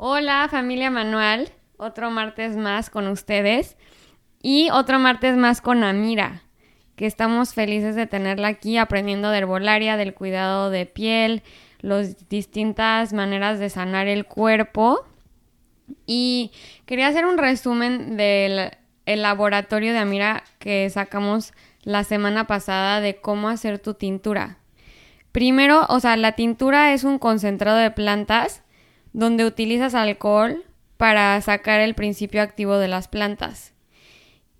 Hola familia Manual, otro martes más con ustedes y otro martes más con Amira, que estamos felices de tenerla aquí aprendiendo de herbolaria, del cuidado de piel, las distintas maneras de sanar el cuerpo. Y quería hacer un resumen del laboratorio de Amira que sacamos la semana pasada de cómo hacer tu tintura. Primero, o sea, la tintura es un concentrado de plantas donde utilizas alcohol para sacar el principio activo de las plantas.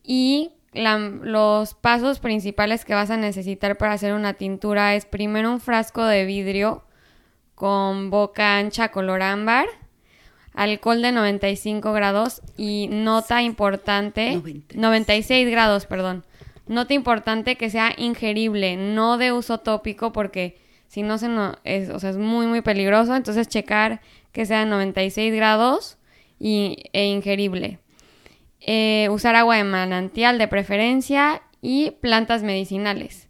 Y los pasos principales que vas a necesitar para hacer una tintura es primero un frasco de vidrio con boca ancha color ámbar, alcohol de 95 grados y nota importante, 96 grados, perdón. Nota importante que sea ingerible, no de uso tópico porque si no se no, es, o sea, es muy muy peligroso, entonces checar que sea 96 grados y, e ingerible. Eh, usar agua de manantial de preferencia y plantas medicinales.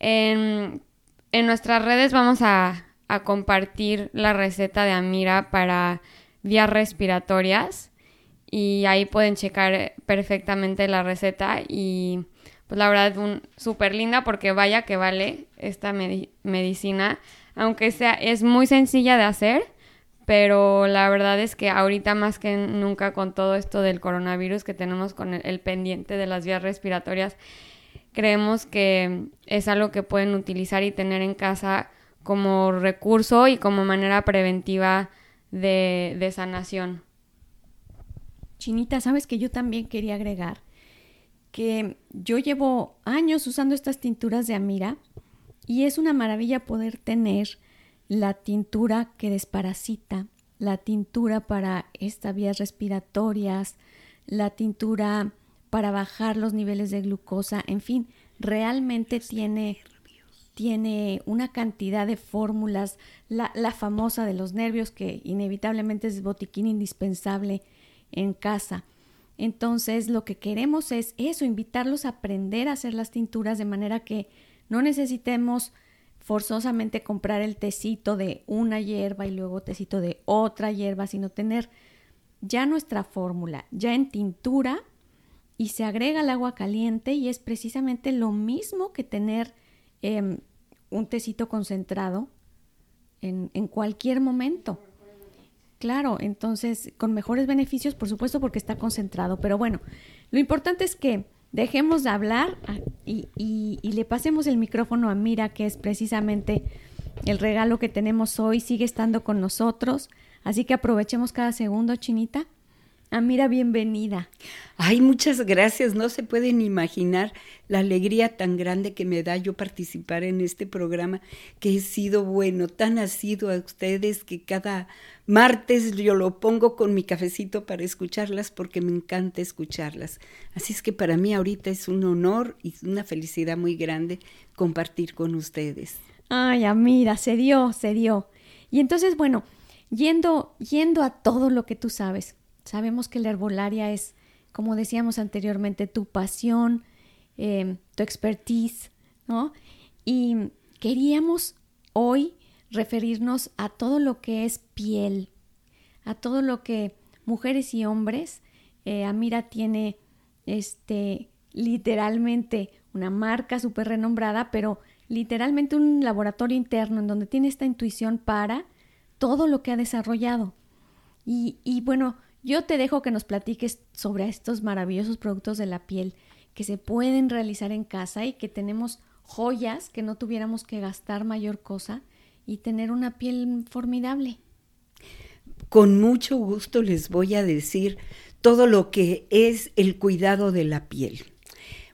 En, nuestras redes vamos a, a, compartir la receta de Amira para vías respiratorias y ahí pueden checar perfectamente la receta y pues la verdad es súper linda porque vaya que vale esta medicina, aunque sea, es muy sencilla de hacer, pero la verdad es que ahorita más que nunca con todo esto del coronavirus que tenemos con el, pendiente de las vías respiratorias, creemos que es algo que pueden utilizar y tener en casa como recurso y como manera preventiva de, de sanación. Chinita, sabes que yo también quería agregar que yo llevo años usando estas tinturas de Amira y es una maravilla poder tener la tintura que desparasita, la tintura para estas vías respiratorias, la tintura para bajar los niveles de glucosa, en fin, realmente tiene, tiene una cantidad de fórmulas, la, la famosa de los nervios que inevitablemente es botiquín indispensable en casa. Entonces, lo que queremos es eso, invitarlos a aprender a hacer las tinturas de manera que no necesitemos forzosamente comprar el tecito de una hierba y luego tecito de otra hierba, sino tener ya nuestra fórmula, ya en tintura y se agrega el agua caliente y es precisamente lo mismo que tener em, un tecito concentrado en, en cualquier momento. Claro, entonces con mejores beneficios, por supuesto, porque está concentrado. Pero bueno, lo importante es que dejemos de hablar y, y, le pasemos el micrófono a Mira, que es precisamente el regalo que tenemos hoy, sigue estando con nosotros. Así que aprovechemos cada segundo, Chinita. Amira, bienvenida. Ay, muchas gracias. No se pueden imaginar la alegría tan grande que me da yo participar en este programa, que he sido bueno, tan ha sido a ustedes que cada martes yo lo pongo con mi cafecito para escucharlas porque me encanta escucharlas. Así es que para mí ahorita es un honor y una felicidad muy grande compartir con ustedes. Ay, Amira, se dio, se dio. Y entonces, bueno, yendo, yendo a todo lo que tú sabes, Sabemos que la herbolaria es, como decíamos anteriormente, tu pasión, em, tu expertise, ¿no? Y queríamos hoy referirnos a todo lo que es piel, a todo lo que mujeres y hombres, eh, Amira tiene este literalmente una marca súper renombrada, pero literalmente un laboratorio interno en donde tiene esta intuición para todo lo que ha desarrollado. Y, y bueno, yo te dejo que nos platiques sobre estos maravillosos productos de la piel que se pueden realizar en casa y que tenemos joyas que no tuviéramos que gastar mayor cosa y tener una piel formidable. Con mucho gusto les voy a decir todo lo que es el cuidado de la piel.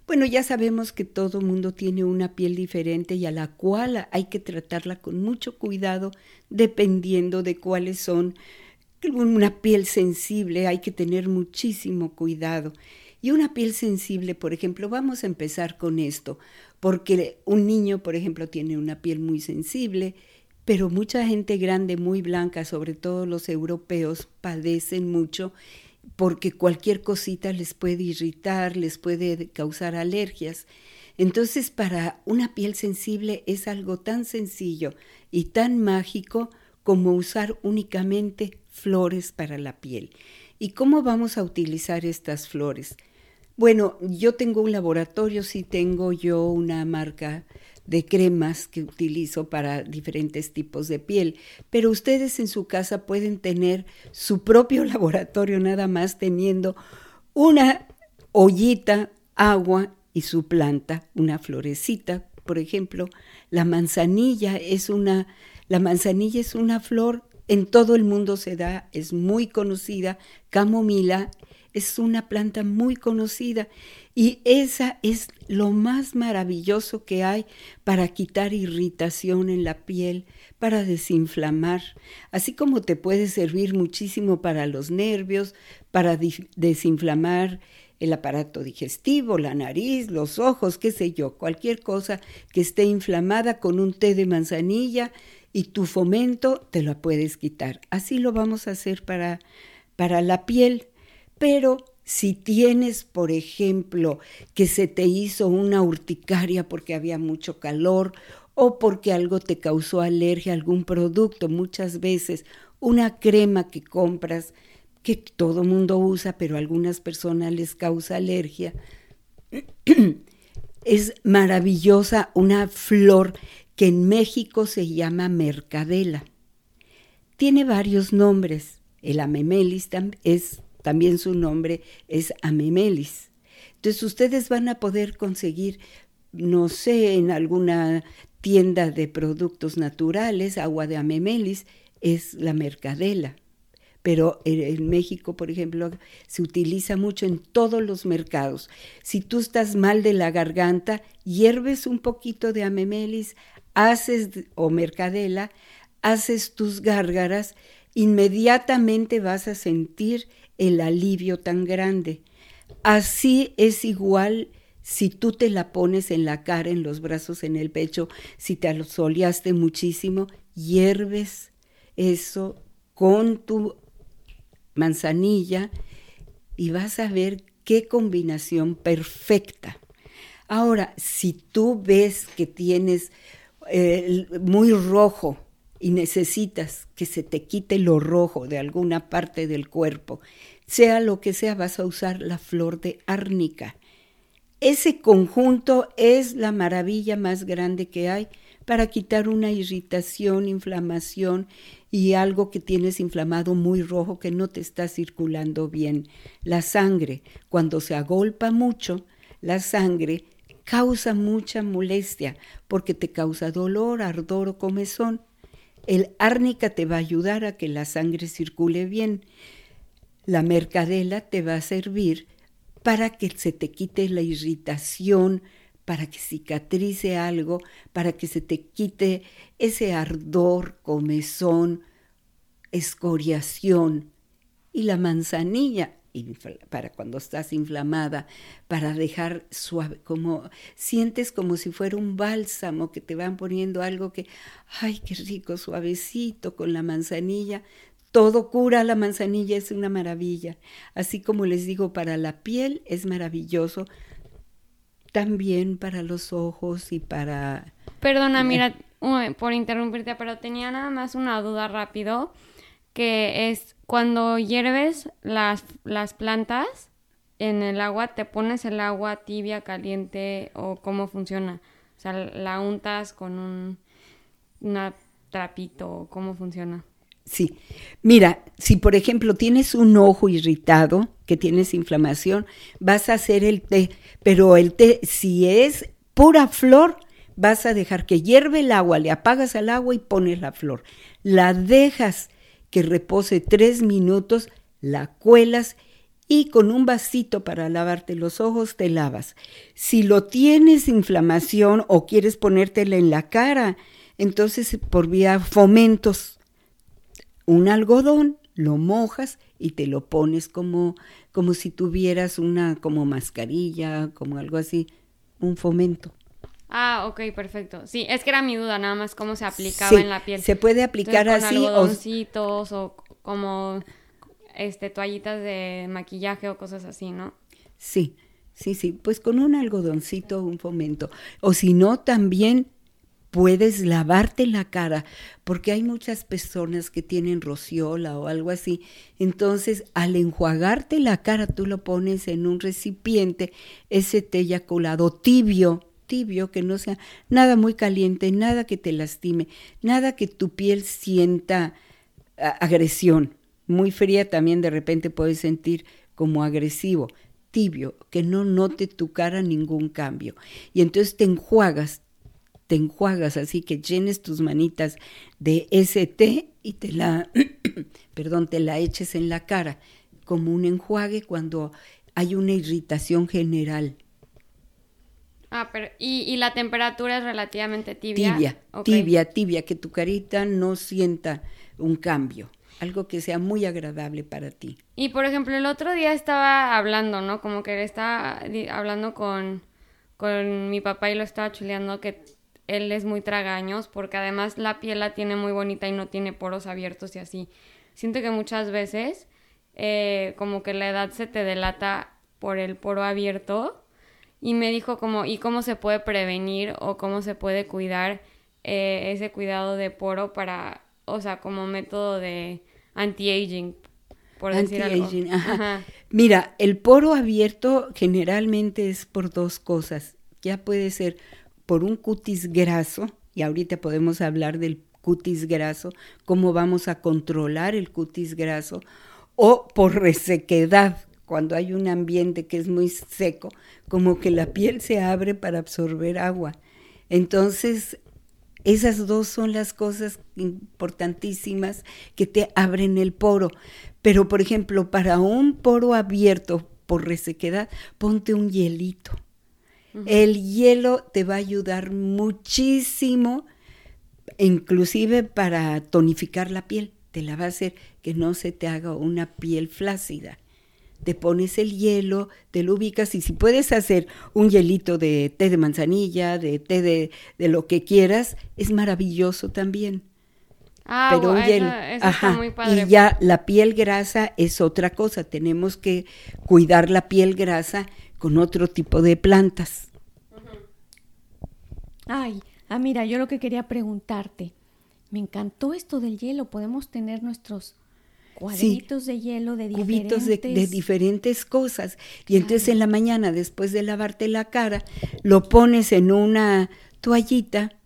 Bueno, ya sabemos que todo mundo tiene una piel diferente y a la cual hay que tratarla con mucho cuidado dependiendo de cuáles son. Una piel sensible hay que tener muchísimo cuidado. Y una piel sensible, por ejemplo, vamos a empezar con esto, porque un niño, por ejemplo, tiene una piel muy sensible, pero mucha gente grande, muy blanca, sobre todo los europeos, padecen mucho porque cualquier cosita les puede irritar, les puede causar alergias. Entonces, para una piel sensible es algo tan sencillo y tan mágico como usar únicamente flores para la piel. ¿Y cómo vamos a utilizar estas flores? Bueno, yo tengo un laboratorio, sí tengo yo una marca de cremas que utilizo para diferentes tipos de piel, pero ustedes en su casa pueden tener su propio laboratorio nada más teniendo una ollita, agua y su planta, una florecita, por ejemplo, la manzanilla es una la manzanilla es una flor en todo el mundo se da, es muy conocida, camomila es una planta muy conocida y esa es lo más maravilloso que hay para quitar irritación en la piel, para desinflamar, así como te puede servir muchísimo para los nervios, para desinflamar el aparato digestivo, la nariz, los ojos, qué sé yo, cualquier cosa que esté inflamada con un té de manzanilla y tu fomento te lo puedes quitar. Así lo vamos a hacer para, para la piel, pero si tienes, por ejemplo, que se te hizo una urticaria porque había mucho calor o porque algo te causó alergia algún producto, muchas veces una crema que compras que todo mundo usa, pero a algunas personas les causa alergia, es maravillosa una flor que en México se llama mercadela. Tiene varios nombres. El amemelis es también su nombre es Amemelis. Entonces ustedes van a poder conseguir, no sé, en alguna tienda de productos naturales, agua de Amemelis, es la mercadela. Pero en México, por ejemplo, se utiliza mucho en todos los mercados. Si tú estás mal de la garganta, hierves un poquito de amemelis, haces o mercadela, haces tus gárgaras, inmediatamente vas a sentir el alivio tan grande. Así es igual si tú te la pones en la cara, en los brazos, en el pecho, si te asoleaste muchísimo, hierves eso con tu manzanilla y vas a ver qué combinación perfecta. Ahora, si tú ves que tienes muy rojo y necesitas que se te quite lo rojo de alguna parte del cuerpo, sea lo que sea, vas a usar la flor de árnica. Ese conjunto es la maravilla más grande que hay para quitar una irritación, inflamación y algo que tienes inflamado muy rojo que no te está circulando bien. La sangre, cuando se agolpa mucho, la sangre causa mucha molestia porque te causa dolor, ardor o comezón. El árnica te va a ayudar a que la sangre circule bien. La mercadela te va a servir para que se te quite la irritación, para que cicatrice algo, para que se te quite ese ardor, comezón, escoriación. Y la manzanilla para cuando estás inflamada, para dejar suave, como sientes como si fuera un bálsamo que te van poniendo algo que, ay, qué rico, suavecito con la manzanilla. Todo cura, la manzanilla es una maravilla. Así como les digo, para la piel es maravilloso, también para los ojos y para... Perdona, mira, por interrumpirte, pero tenía nada más una duda rápido que es cuando hierves las, las plantas en el agua, ¿te pones el agua tibia, caliente o cómo funciona? O sea, ¿la untas con un una trapito cómo funciona? Sí, mira, si por ejemplo tienes un ojo irritado, que tienes inflamación, vas a hacer el té, pero el té, si es pura flor, vas a dejar que hierve el agua, le apagas al agua y pones la flor. La dejas que repose tres minutos, la cuelas y con un vasito para lavarte los ojos te lavas. Si lo tienes inflamación o quieres ponértela en la cara, entonces por vía fomentos, un algodón, lo mojas y te lo pones como, como si tuvieras una como mascarilla, como algo así, un fomento. Ah, ok, perfecto. Sí, es que era mi duda, nada más cómo se aplicaba en la piel. Se puede aplicar Entonces, así con algodoncitos o... como este toallitas de maquillaje o cosas así, ¿no? Sí, sí, sí, pues con un algodoncito, un fomento. O si no, también puedes lavarte la cara, porque hay muchas personas que tienen rociola o algo así. Entonces, al enjuagarte la cara, tú lo pones en un recipiente, ese té ya colado tibio, tibio, que no sea nada muy caliente, nada que te lastime, nada que tu piel sienta agresión. Muy fría también de repente puedes sentir como agresivo, tibio, que no note tu cara ningún cambio. Y entonces te enjuagas, te enjuagas así que llenes tus manitas de ese té y te la, perdón, te la eches en la cara como un enjuague cuando hay una irritación general. Ah, pero y, y la temperatura es relativamente tibia. Tibia, okay. tibia, tibia, que tu carita no sienta un cambio algo que sea muy agradable para ti. Y por ejemplo, el otro día estaba hablando, ¿no? Como que estaba hablando con, con mi papá y lo estaba chuleando que él es muy tragaños porque además la piel la tiene muy bonita y no tiene poros abiertos y así. Siento que muchas veces eh, como que la edad se te delata por el poro abierto y me dijo como, ¿y cómo se puede prevenir o cómo se puede cuidar eh, ese cuidado de poro para, o sea, como método de anti-aging, por decir algo. Ajá. Ajá. Mira, el poro abierto generalmente es por dos cosas. Ya puede ser por un cutis graso, y ahorita podemos hablar del cutis graso, cómo vamos a controlar el cutis graso, o por resequedad, cuando hay un ambiente que es muy seco, como que la piel se abre para absorber agua. Entonces, esas dos son las cosas importantísimas que te abren el poro. Pero, por ejemplo, para un poro abierto por resequedad, ponte un hielito. Uh -huh. El hielo te va a ayudar muchísimo, inclusive para tonificar la piel. Te la va a hacer que no se te haga una piel flácida te pones el hielo, te lo ubicas y si puedes hacer un hielito de té de manzanilla, de té de, de lo que quieras, es maravilloso también. Ah, Pero bueno, un hielo, eso, eso ajá, está muy padre. y ya la piel grasa es otra cosa, tenemos que cuidar la piel grasa con otro tipo de plantas. Ay, ah, mira, yo lo que quería preguntarte, me encantó esto del hielo, podemos tener nuestros cuadritos sí, de hielo de cubitos diferentes... de, de, diferentes cosas. Y entonces en la mañana, después de lavarte la cara, lo pones en una toallita,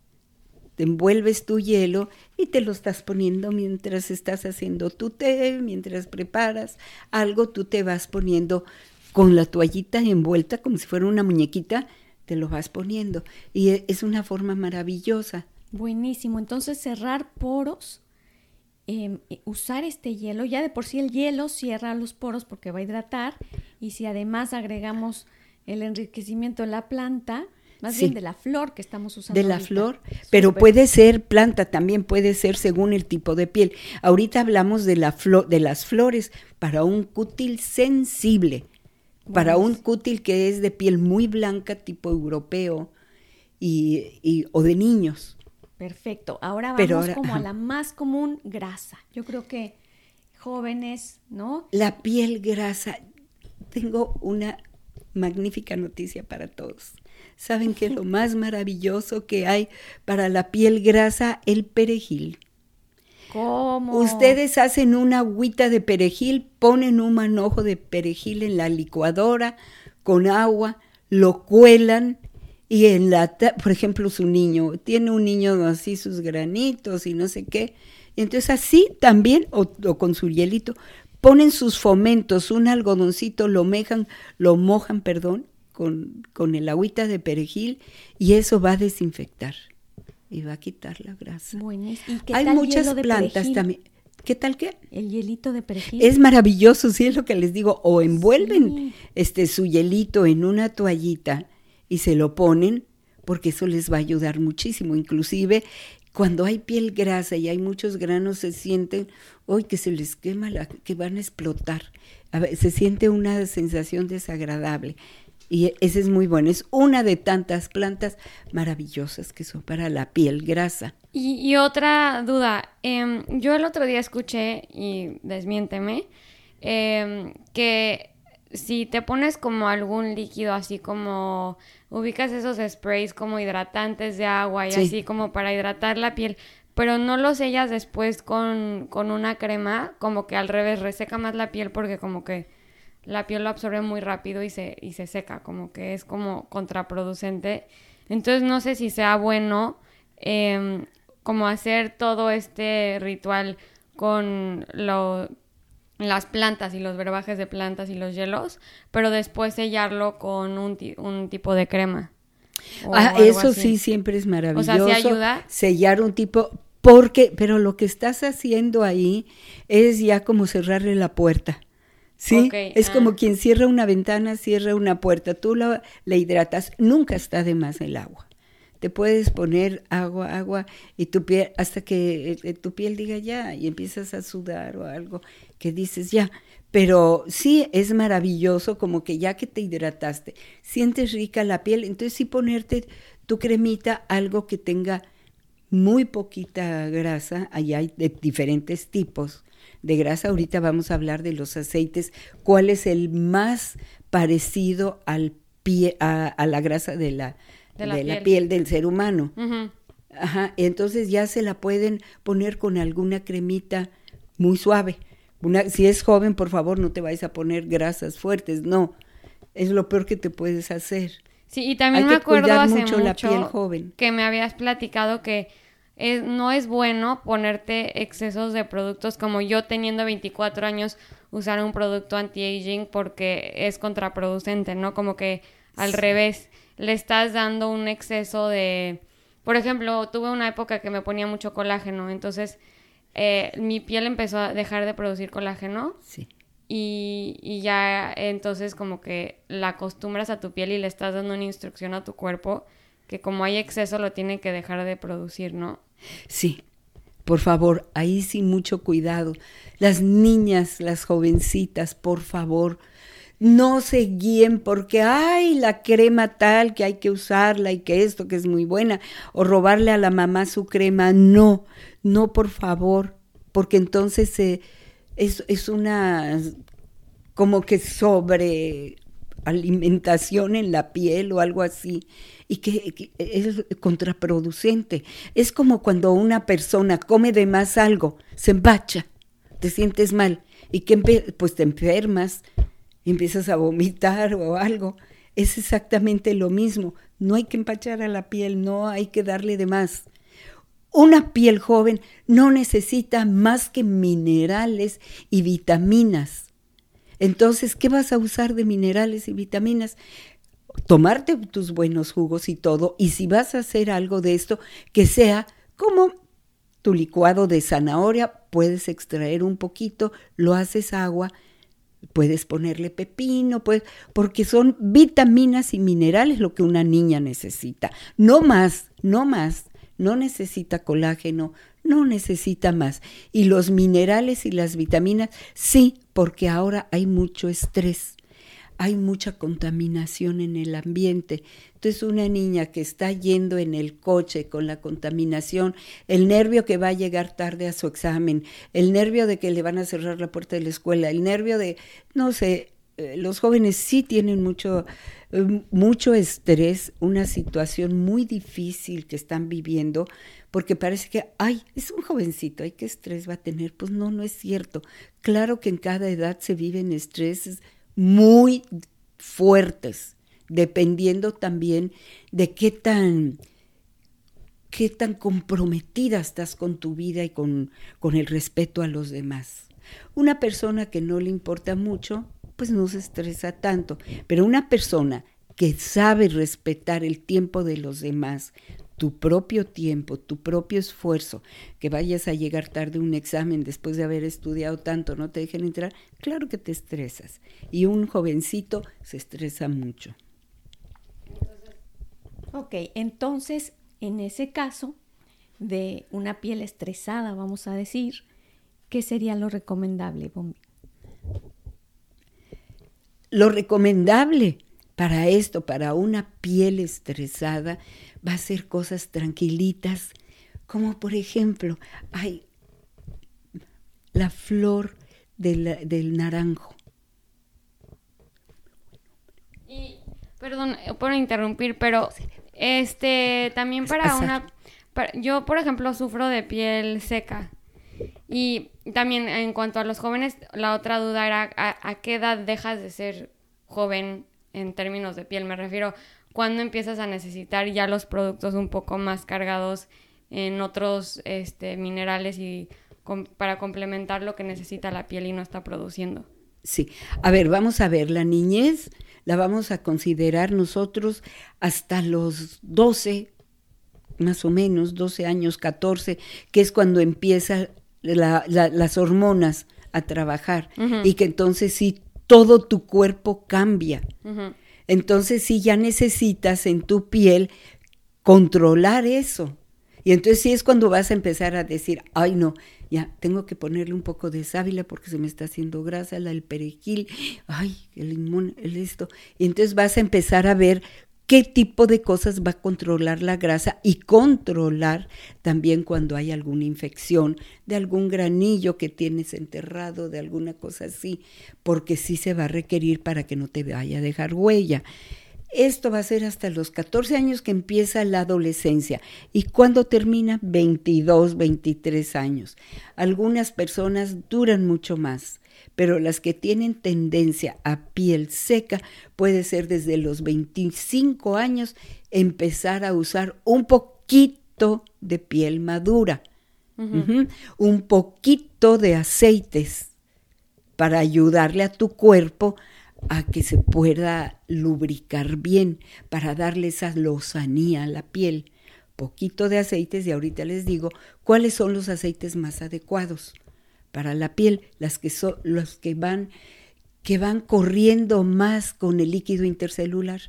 te envuelves tu hielo y te lo estás poniendo mientras estás haciendo tu té, mientras preparas algo, tú te vas poniendo con la toallita envuelta como si fuera una muñequita, te lo vas poniendo. Y e, es una forma maravillosa. Buenísimo. Entonces cerrar poros eh, usar este hielo, ya de por sí el hielo cierra los poros porque va a hidratar y si además agregamos el enriquecimiento de la planta, más sí. bien de la flor que estamos usando. De la ahorita. flor, pero Super. puede ser planta, también puede ser según el tipo de piel. Ahorita hablamos de, la flor, de las flores para un cútil sensible, bueno, para un cútil que es de piel muy blanca, tipo europeo, y, y o de niños. Perfecto. Ahora vamos Pero ahora, como a la más común, grasa. Yo creo que jóvenes, ¿no? La piel grasa. Tengo una magnífica noticia para todos. ¿Saben que lo más maravilloso que hay para la piel grasa? El perejil. ¿Cómo? Ustedes hacen una agüita de perejil, ponen un manojo de perejil en la licuadora con agua, lo cuelan y en la, por ejemplo, su niño, tiene un niño así sus granitos y no sé qué, y entonces así también, o, o, con su hielito, ponen sus fomentos, un algodoncito, lo mejan, lo mojan, perdón, con, con el agüita de perejil, y eso va a desinfectar y va a quitar la grasa. Buenísimo. Hay muchas plantas también. ¿Qué tal qué? El hielito de perejil. Es maravilloso, sí es lo que les digo. O envuelven este su hielito en una toallita y se lo ponen porque eso les va a ayudar muchísimo. Inclusive cuando hay piel grasa y hay muchos granos se sienten, hoy que se les quema, la, que van a explotar. se siente una sensación desagradable. Y ese es muy bueno. Es una de tantas plantas maravillosas que son para la piel grasa. Y, otra duda. Em, yo el otro día escuché, y desmiénteme, em, que si te pones como algún líquido así como ubicas esos sprays como hidratantes de agua y así como para hidratar la piel, pero no los sellas después con, con una crema, como que al revés reseca más la piel porque como que la piel lo absorbe muy rápido y se, y se seca, como que es como contraproducente. Entonces no sé si sea bueno em, como hacer todo este ritual con lo, las plantas y los verbajes de plantas y los hielos, pero después sellarlo con un, un tipo de crema. Ah, eso sí siempre es maravilloso. O sea, ¿sí ayuda? Sellar un tipo, porque, pero lo que estás haciendo ahí es ya como cerrarle la puerta. ¿sí? es como ah. quien cierra una ventana, cierra una puerta, tú la, hidratas, nunca está de más el agua. Te puedes poner agua, agua y tu piel, hasta que eh, tu piel diga ya y empiezas a sudar o algo que dices ya. Pero sí es maravilloso como que ya que te hidrataste, sientes rica la piel, entonces sí ponerte tu cremita, algo que tenga muy poquita grasa, ahí hay de diferentes tipos, de grasa. Ahorita vamos a hablar de los aceites. ¿Cuál es el más parecido al pie, a, la grasa de la, de la, piel. del ser humano? Ajá, entonces ya se la pueden poner con alguna cremita muy suave. Una, si es joven, por favor, no te vayas a poner grasas fuertes, no. Es lo peor que te puedes hacer. Sí, y también me acuerdo hace mucho, la piel joven. que me habías platicado que no es bueno ponerte excesos de productos como yo teniendo 24 años usar un producto anti-aging porque es contraproducente, ¿no? Como que al revés, le estás dando un exceso de... Por ejemplo, tuve una época que me ponía mucho colágeno, entonces eh, mi piel empezó a dejar de producir colágeno. Sí. Y, y, ya entonces como que la acostumbras a tu piel y le estás dando una instrucción a tu cuerpo que como hay exceso lo tiene que dejar de producir, ¿no? Sí, por favor, ahí sí mucho cuidado. Las niñas, las jovencitas, por favor, no se guíen porque hay la crema tal que hay que usarla y que esto que es muy buena, o robarle a la mamá su crema. No, no, por favor, porque entonces es, es una como que sobre alimentación en la piel o algo así y que, es contraproducente. Es como cuando una persona come de más algo, se empacha, te sientes mal y que pues te enfermas, empiezas a vomitar o algo. Es exactamente lo mismo. No hay que empachar a la piel, no hay que darle de más. Una piel joven no necesita más que minerales y vitaminas. Entonces, ¿qué vas a usar de minerales y vitaminas? tomarte tus buenos jugos y todo, y si vas a hacer algo de esto, que sea como tu licuado de zanahoria, puedes extraer un poquito, lo haces agua, puedes ponerle pepino, pues, porque son vitaminas y minerales lo que una niña necesita. No más, no más, no necesita colágeno, no necesita más. Y los minerales y las vitaminas, sí, porque ahora hay mucho estrés hay mucha contaminación en el ambiente. Entonces una niña que está yendo en el coche con la contaminación, el nervio que va a llegar tarde a su examen, el nervio de que le van a cerrar la puerta de la escuela, el nervio de, no sé, eh, los jóvenes sí tienen mucho, eh, mucho estrés, una situación muy difícil que están viviendo, porque parece que, ay, es un jovencito, ay, qué estrés va a tener. Pues no, no es cierto. Claro que en cada edad se viven estreses muy fuertes, dependiendo también de qué tan, qué tan comprometida estás con tu vida y con, con el respeto a los demás. Una persona que no le importa mucho, pues no se estresa tanto, pero una persona que sabe respetar el tiempo de los demás, tu propio tiempo, tu propio esfuerzo, que vayas a llegar tarde a un examen después de haber estudiado tanto, no te dejen entrar, claro que te estresas. Y un jovencito se estresa mucho. Ok, entonces, en ese caso de una piel estresada, vamos a decir, ¿qué sería lo recomendable, Bombi? Lo recomendable para esto, para una piel estresada, va a ser cosas tranquilitas, como por ejemplo, hay la flor del naranjo. Y, perdón por interrumpir, pero este también para una... yo, por ejemplo, sufro de piel seca. Y también en cuanto a los jóvenes, la otra duda era a, qué edad dejas de ser joven en términos de piel. Me refiero, cuando empiezas a necesitar ya los productos un poco más cargados en otros este, minerales y para complementar lo que necesita la piel y no está produciendo. Sí, a ver, vamos a ver, la niñez la vamos a considerar nosotros hasta los 12, más o menos, 12 años, 14, que es cuando empiezan las hormonas a trabajar y que entonces sí, todo tu cuerpo cambia entonces sí ya necesitas en tu piel controlar eso. Y entonces sí es cuando vas a empezar a decir, ay no, ya tengo que ponerle un poco de sábila porque se me está haciendo grasa, la, el perejil, ay, el limón, el esto. Y entonces vas a empezar a ver qué tipo de cosas va a controlar la grasa y controlar también cuando hay alguna infección de algún granillo que tienes enterrado, de alguna cosa así, porque sí se va a requerir para que no te vaya a dejar huella. Esto va a ser hasta los 14 años que empieza la adolescencia y cuando termina 22, 23 años. Algunas personas duran mucho más pero las que tienen tendencia a piel seca puede ser desde los 25 años empezar a usar un poquito de piel madura, un poquito de aceites para ayudarle a tu cuerpo a que se pueda lubricar bien, para darle esa lozanía a la piel. Poquito de aceites y ahorita les digo cuáles son los aceites más adecuados para la piel, las que son los que van que van corriendo más con el líquido intercelular.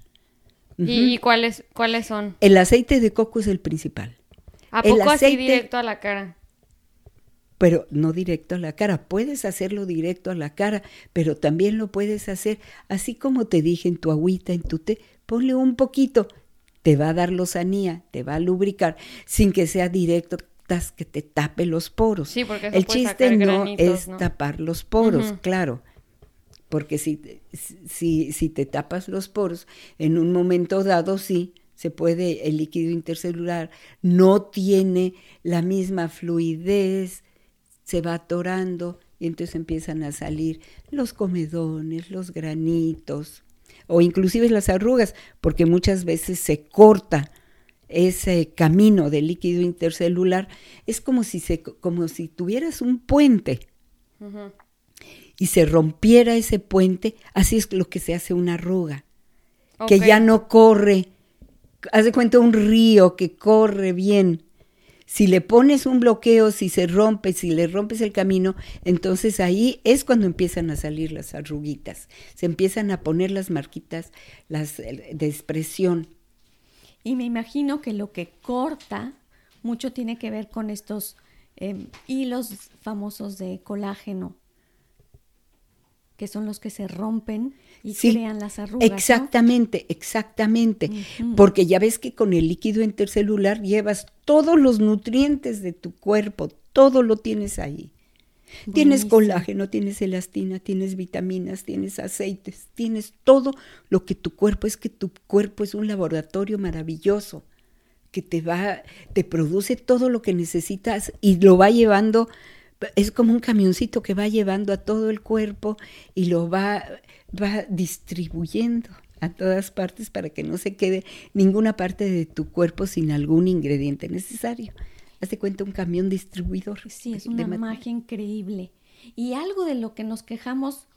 ¿Y cuáles cuáles son? El aceite de coco es el principal. ¿A poco así directo a la cara? Pero no directo a la cara. Puedes hacerlo directo a la cara, pero también lo puedes hacer así como te dije en tu agüita, en tu té. Ponle un poquito. Te va a dar lozanía, te va a lubricar, sin que sea directo que te tape los poros. Sí, porque El chiste no es tapar los poros, claro. Porque si, si, si te tapas los poros, en un momento dado sí, se puede, el líquido intercelular no tiene la misma fluidez, se va atorando y entonces empiezan a salir los comedones, los granitos o inclusive las arrugas, porque muchas veces se corta ese camino de líquido intercelular, es como si, se, como si tuvieras un puente. Y se rompiera ese puente, así es lo que se hace una arruga, que ya no corre, haz de cuenta un río que corre bien. Si le pones un bloqueo, si se rompe, si le rompes el camino, entonces ahí es cuando empiezan a salir las arruguitas, se empiezan a poner las marquitas las, de expresión. Y me imagino que lo que corta mucho tiene que ver con estos em, hilos famosos de colágeno, que son los que se rompen y crean las arrugas. Exactamente, exactamente. Porque ya ves que con el líquido intercelular llevas todos los nutrientes de tu cuerpo, todo lo tienes ahí. Tienes colágeno, tienes elastina, tienes vitaminas, tienes aceites, tienes todo lo que tu cuerpo es que tu cuerpo es un laboratorio maravilloso que te va te produce todo lo que necesitas y lo va llevando es como un camioncito que va llevando a todo el cuerpo y lo va va distribuyendo a todas partes para que no se quede ninguna parte de tu cuerpo sin algún ingrediente necesario. Hazte cuenta un camión distribuidor. Sí, es una magia increíble. Y algo de lo que nos quejamos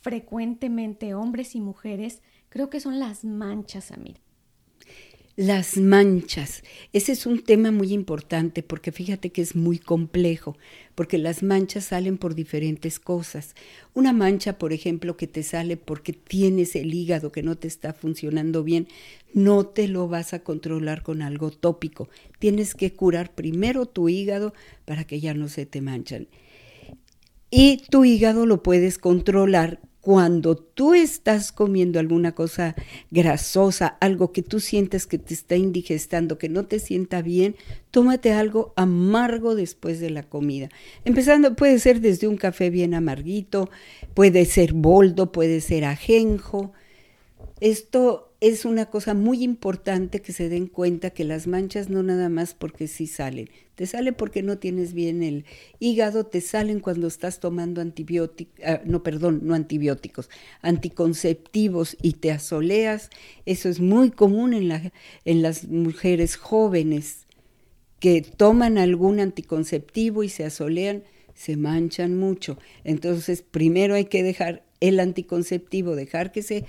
frecuentemente hombres y mujeres, creo que son las manchas, Amir. Las manchas. Ese es un tema muy importante porque fíjate que es muy complejo, porque las manchas salen por diferentes cosas. Una mancha, por ejemplo, que te sale porque tienes el hígado que no te está funcionando bien, no te lo vas a controlar con algo tópico. Tienes que curar primero tu hígado para que ya no se te manchan. Y tu hígado lo puedes controlar cuando tú estás comiendo alguna cosa grasosa, algo que tú sientes que te está indigestando, que no te sienta bien, tómate algo amargo después de la comida. Empezando, puede ser desde un café bien amarguito, puede ser boldo, puede ser ajenjo. Esto es una cosa muy importante que se den cuenta que las manchas no nada más porque sí salen, te sale porque no tienes bien el hígado, te salen cuando estás tomando antibióticos, ah, no, perdón, no antibióticos, anticonceptivos y te asoleas. Eso es muy común en, en las mujeres jóvenes que toman algún anticonceptivo y se asolean, se manchan mucho. Entonces, primero hay que dejar el anticonceptivo, dejar que se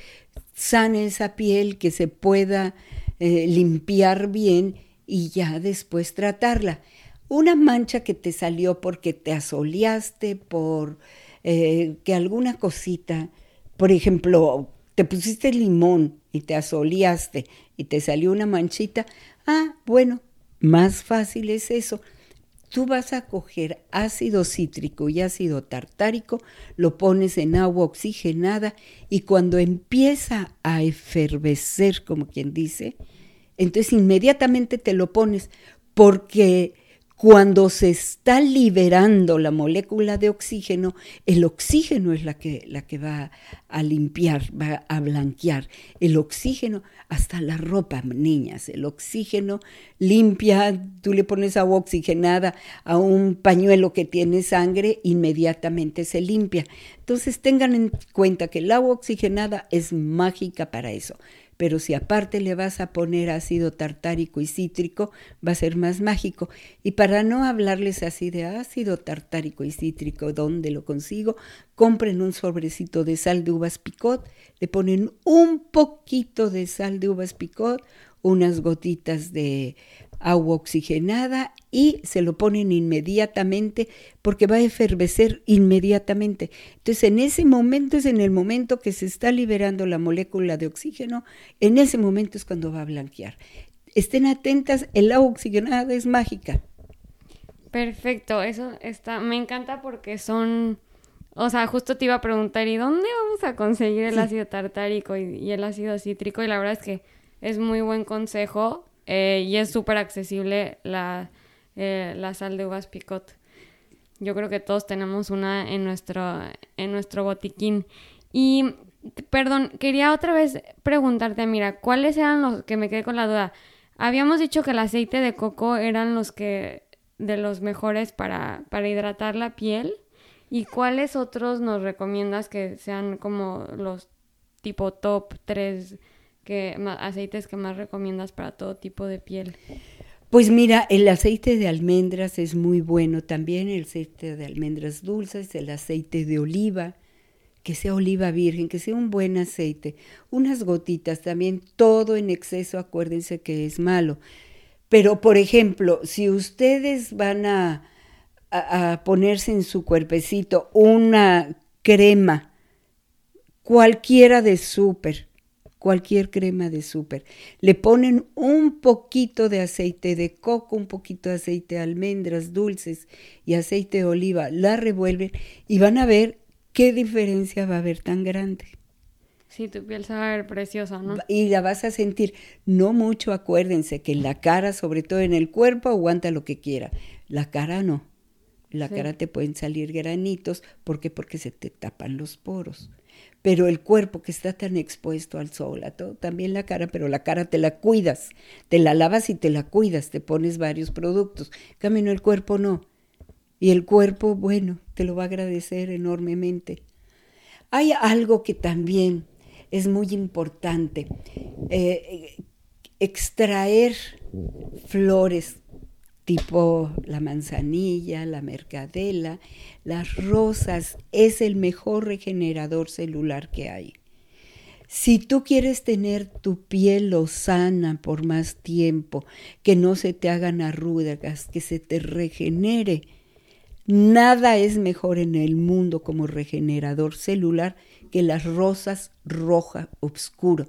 sane esa piel, que se pueda eh, limpiar bien y ya después tratarla. Una mancha que te salió porque te asoleaste, por eh, que alguna cosita, por ejemplo, te pusiste limón y te asoleaste y te salió una manchita, ah, bueno, más fácil es eso tú vas a coger ácido cítrico y ácido tartárico, lo pones en agua oxigenada y cuando empieza a efervecer, como quien dice, entonces inmediatamente te lo pones porque cuando se está liberando la molécula de oxígeno, el oxígeno es la que, la que va a limpiar, va a blanquear. El oxígeno, hasta la ropa, niñas, el oxígeno limpia, tú le pones agua oxigenada a un pañuelo que tiene sangre, inmediatamente se limpia. Entonces tengan en cuenta que el agua oxigenada es mágica para eso pero si aparte le vas a poner ácido tartárico y cítrico, va a ser más mágico. Y para no hablarles así de ácido tartárico y cítrico, ¿dónde lo consigo? Compren un sobrecito de sal de uvas picot, le ponen un poquito de sal de uvas picot, unas gotitas de agua oxigenada y se lo ponen inmediatamente porque va a efervecer inmediatamente. Entonces, en ese momento es en el momento que se está liberando la molécula de oxígeno, en ese momento es cuando va a blanquear. Estén atentas, el agua oxigenada es mágica. Perfecto, eso está, me encanta porque son, o sea, justo te iba a preguntar, ¿y dónde vamos a conseguir el ácido tartárico y, y el ácido cítrico? Y la verdad es que es muy buen consejo eh, y es súper accesible la, eh, la sal de uvas picot. Yo creo que todos tenemos una en nuestro, en nuestro botiquín. Y, perdón, quería otra vez preguntarte, mira, ¿cuáles eran los que me quedé con la duda? Habíamos dicho que el aceite de coco eran los que de los mejores para, para hidratar la piel. ¿Y cuáles otros nos recomiendas que sean como los tipo top 3 aceites que más recomiendas para todo tipo de piel? Pues mira, el aceite de almendras es muy bueno también, el aceite de almendras dulces, el aceite de oliva, que sea oliva virgen, que sea un buen aceite, unas gotitas también, todo en exceso, acuérdense que es malo. Pero, por ejemplo, si ustedes van a, a ponerse en su cuerpecito una crema, cualquiera de súper, cualquier crema de súper. Le ponen un poquito de aceite de coco, un poquito de aceite de almendras dulces y aceite de oliva, la revuelven y van a ver qué diferencia va a haber tan grande. Sí, tu piel se va a ver preciosa, ¿no? Y la vas a sentir, no mucho, acuérdense que en la cara, sobre todo en el cuerpo, aguanta lo que quiera. La cara no. La cara te pueden salir granitos, ¿por qué? Porque se te tapan los poros pero el cuerpo que está tan expuesto al sol, a todo, también la cara, pero la cara te la cuidas, te la lavas y te la cuidas, te pones varios productos. Camino el cuerpo no. Y el cuerpo, bueno, te lo va a agradecer enormemente. Hay algo que también es muy importante, eh, extraer flores tipo la manzanilla, la mercadela, las rosas, es el mejor regenerador celular que hay. Si tú quieres tener tu piel sana por más tiempo, que no se te hagan arrugas, que se te regenere, nada es mejor en el mundo como regenerador celular que las rosas roja oscuro,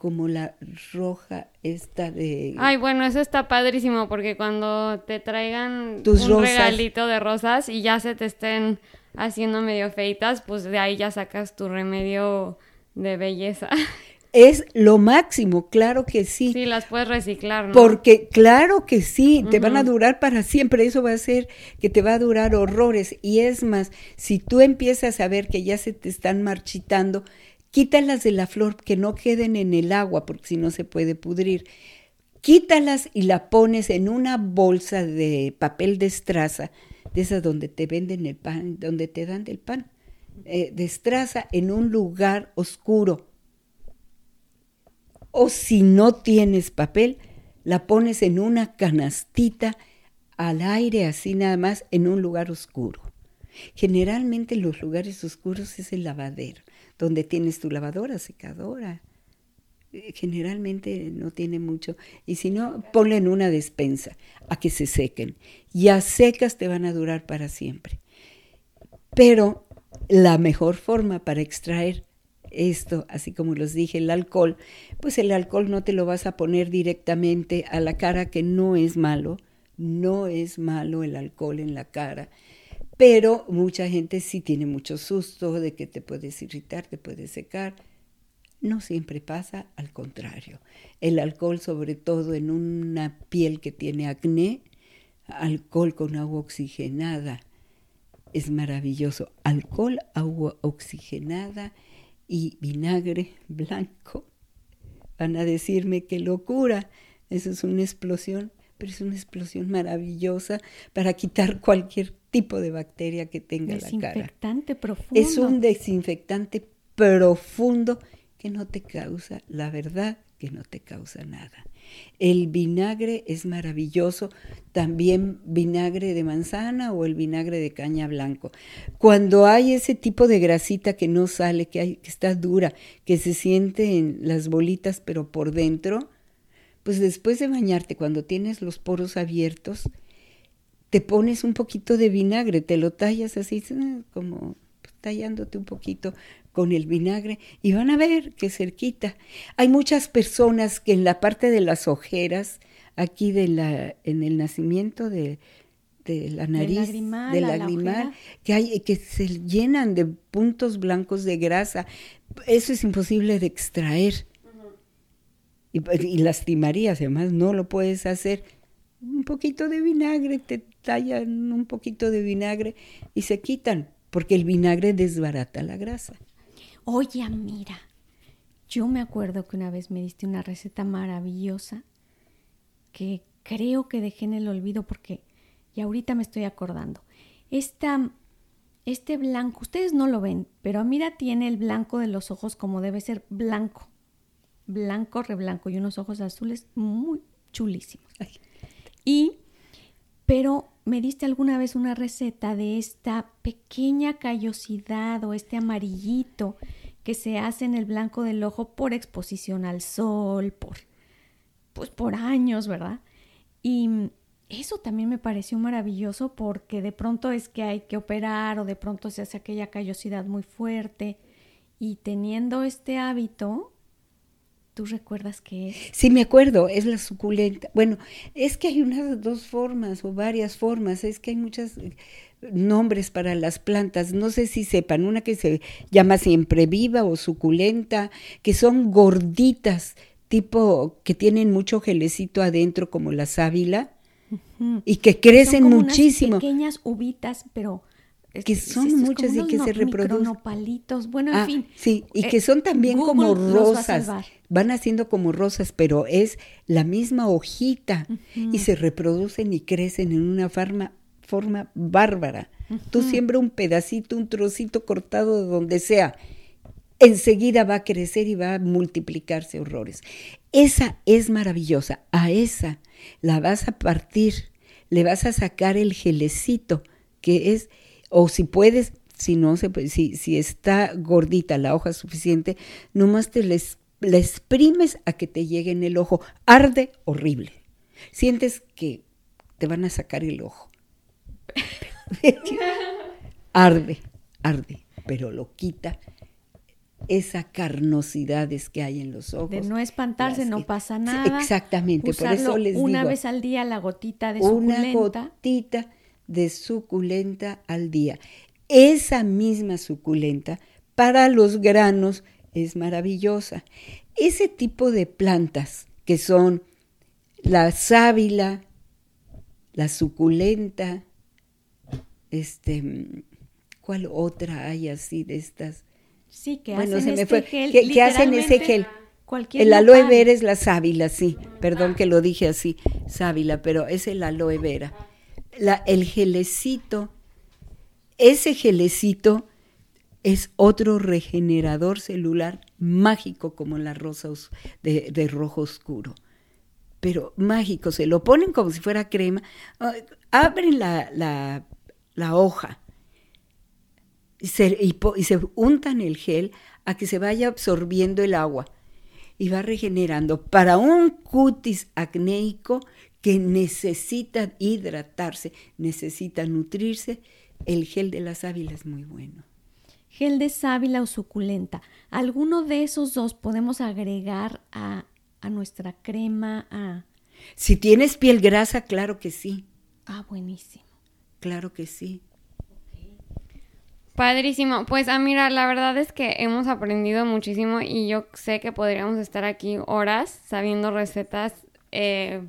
como la roja esta de... Ay, bueno, eso está padrísimo porque cuando te traigan un regalito de rosas y ya se te estén haciendo medio feitas, pues de ahí ya sacas tu remedio de belleza. Es lo máximo, claro que sí. Sí, las puedes reciclar, ¿no? Porque claro que sí, te van a durar para siempre, eso va a ser que te va a durar horrores. Y es más, si tú empiezas a ver que ya se te están marchitando, quítalas de la flor, que no queden en el agua, porque si no se puede pudrir. Quítalas y la pones en una bolsa de papel de estraza, de esas donde te venden el pan, donde te dan el pan eh, destraza en un lugar oscuro. O si no tienes papel, la pones en una canastita al aire, así nada más, en un lugar oscuro. Generalmente los lugares oscuros es el lavadero, donde tienes tu lavadora, secadora. Eh, generalmente no tiene mucho. Y si no, ponle en una despensa a que se sequen. Ya secas te van a durar para siempre. Pero la mejor forma para extraer esto, así como los dije, el alcohol, pues el alcohol no te lo vas a poner directamente a la cara, que no es malo, no es malo el alcohol en la cara, pero mucha gente sí tiene mucho susto de que te puedes irritar, te puedes secar. No siempre pasa, al contrario. El alcohol, sobre todo en una piel que tiene acné, alcohol con agua oxigenada, es maravilloso. Alcohol, agua oxigenada y vinagre blanco. Van a decirme qué locura. Eso es una explosión, pero es una explosión maravillosa para quitar cualquier tipo de bacteria que tenga la cara. Desinfectante profundo. Es un desinfectante profundo que no te causa, la verdad, que no te causa nada. El vinagre es maravilloso, también vinagre de manzana o el vinagre de caña blanco. Cuando hay ese tipo de grasita que no sale, que, hay, que está dura, que se siente en las bolitas pero por dentro, pues después de bañarte, cuando tienes los poros abiertos, te pones un poquito de vinagre, te lo tallas así como tallándote un poquito con el vinagre y van a ver que cerquita. Hay muchas personas que en la parte de las ojeras, aquí de la, en el nacimiento de, de la nariz, del lagrimal, que, hay, que se llenan de puntos blancos de grasa. Eso es imposible de extraer. Y, y, lastimarías, además no lo puedes hacer. Un poquito de vinagre, te tallan un poquito de vinagre y se quitan, porque el vinagre desbarata la grasa. Oye, mira, yo me acuerdo que una vez me diste una receta maravillosa que creo que dejé en el olvido porque y ahorita me estoy acordando. Esta, este blanco, ustedes no lo ven, pero mira tiene el blanco de los ojos como debe ser blanco, blanco, reblanco y unos ojos azules muy chulísimos. Y, pero me diste alguna vez una receta de esta pequeña callosidad o este amarillito que se hace en el blanco del ojo por exposición al sol, por pues por años, ¿verdad? Y eso también me pareció maravilloso porque de pronto es que hay que operar o de pronto se hace aquella callosidad muy fuerte y teniendo este hábito, ¿Tú recuerdas qué es? Sí, me acuerdo, es la suculenta. Bueno, es que hay unas dos formas o varias formas, es que hay muchos eh, nombres para las plantas, no sé si sepan, una que se llama siempre viva o suculenta, que son gorditas, tipo que tienen mucho gelecito adentro como la sábila y que crecen son como muchísimo. pequeñas uvitas, pero que son muchas y que se reproducen. palitos, bueno, en ah, fin. Sí, y que son también como rosas. Van haciendo como rosas, pero es la misma hojita y se reproducen y crecen en una forma, forma bárbara. Tú siembra un pedacito, un trocito cortado de donde sea, enseguida va a crecer y va a multiplicarse horrores. Esa es maravillosa. A esa la vas a partir, le vas a sacar el gelecito, que es o si puedes, si no se si, si está gordita la hoja suficiente, nomás te les, la exprimes a que te llegue en el ojo. Arde horrible. Sientes que te van a sacar el ojo. arde, arde, pero lo quita esa carnosidades que hay en los ojos. De no espantarse, no pasa nada. Exactamente, por eso les digo. Una vez al día la gotita de suculenta. Una gotita de suculenta al día. Esa misma suculenta para los granos es maravillosa. Ese tipo de plantas que son la sábila, la suculenta, este, ¿cuál otra hay así de estas? Sí, que hacen se me este fue. Gel, ¿Qué, hacen ese gel? el aloe vera es la sábila, sí. Perdón que lo dije así, sábila, pero es el aloe vera. El gelecito, ese gelecito es otro regenerador celular mágico como la rosa de, rojo oscuro. Pero mágico, se lo ponen como si fuera crema, ah, abren la, hoja y se, y, se untan el gel a que se vaya absorbiendo el agua y va regenerando. Para un cutis acnéico que necesita hidratarse, necesita nutrirse, el gel de la sábila es muy bueno. Gel de sábila o suculenta. ¿Alguno de esos dos podemos agregar a, a nuestra crema? A... Si tienes piel grasa, claro que sí. Ah, buenísimo. Claro que sí. Padrísimo. Pues, ah, mira, la verdad es que hemos aprendido muchísimo y yo sé que podríamos estar aquí horas sabiendo recetas eh,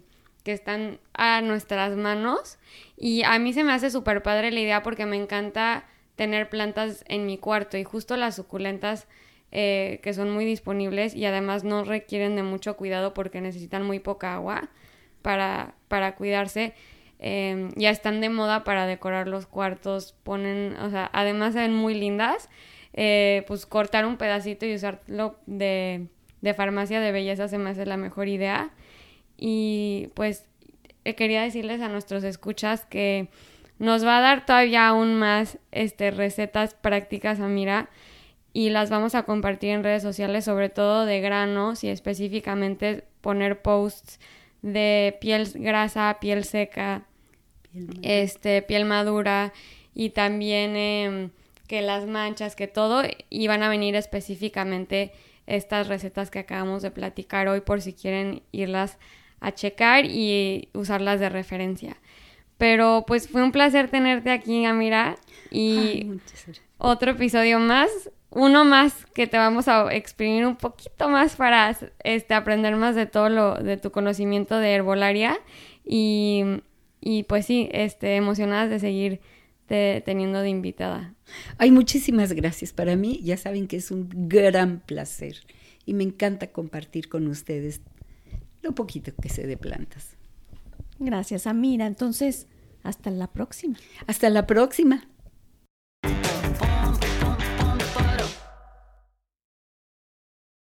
que están a nuestras manos. Y a mí se me hace súper padre la idea porque me encanta tener plantas en mi cuarto y justo las suculentas eh, que son muy disponibles y además no requieren de mucho cuidado porque necesitan muy poca agua para, para cuidarse Em, ya están de moda para decorar los cuartos, ponen, o sea, además se ven muy lindas, eh, pues cortar un pedacito y usarlo de, de farmacia de belleza se me hace la mejor idea. Y pues eh, quería decirles a nuestros escuchas que nos va a dar todavía aún más este, recetas prácticas a Mira y las vamos a compartir en redes sociales, sobre todo de granos y específicamente poner posts de piel grasa, piel seca, este, piel madura y también em, que las manchas, que todo, iban a venir específicamente estas recetas que acabamos de platicar hoy por si quieren irlas a checar y usarlas de referencia. Pero pues fue un placer tenerte aquí, Amira, y otro episodio más, uno más que te vamos a exprimir un poquito más para este, aprender más de todo lo de tu conocimiento de herbolaria y y pues sí, este, emocionadas de seguir teniendo de invitada. Ay, muchísimas gracias. Para mí ya saben que es un gran placer y me encanta compartir con ustedes lo poquito que sé de plantas. Gracias, Amira. Entonces, hasta la próxima. Hasta la próxima.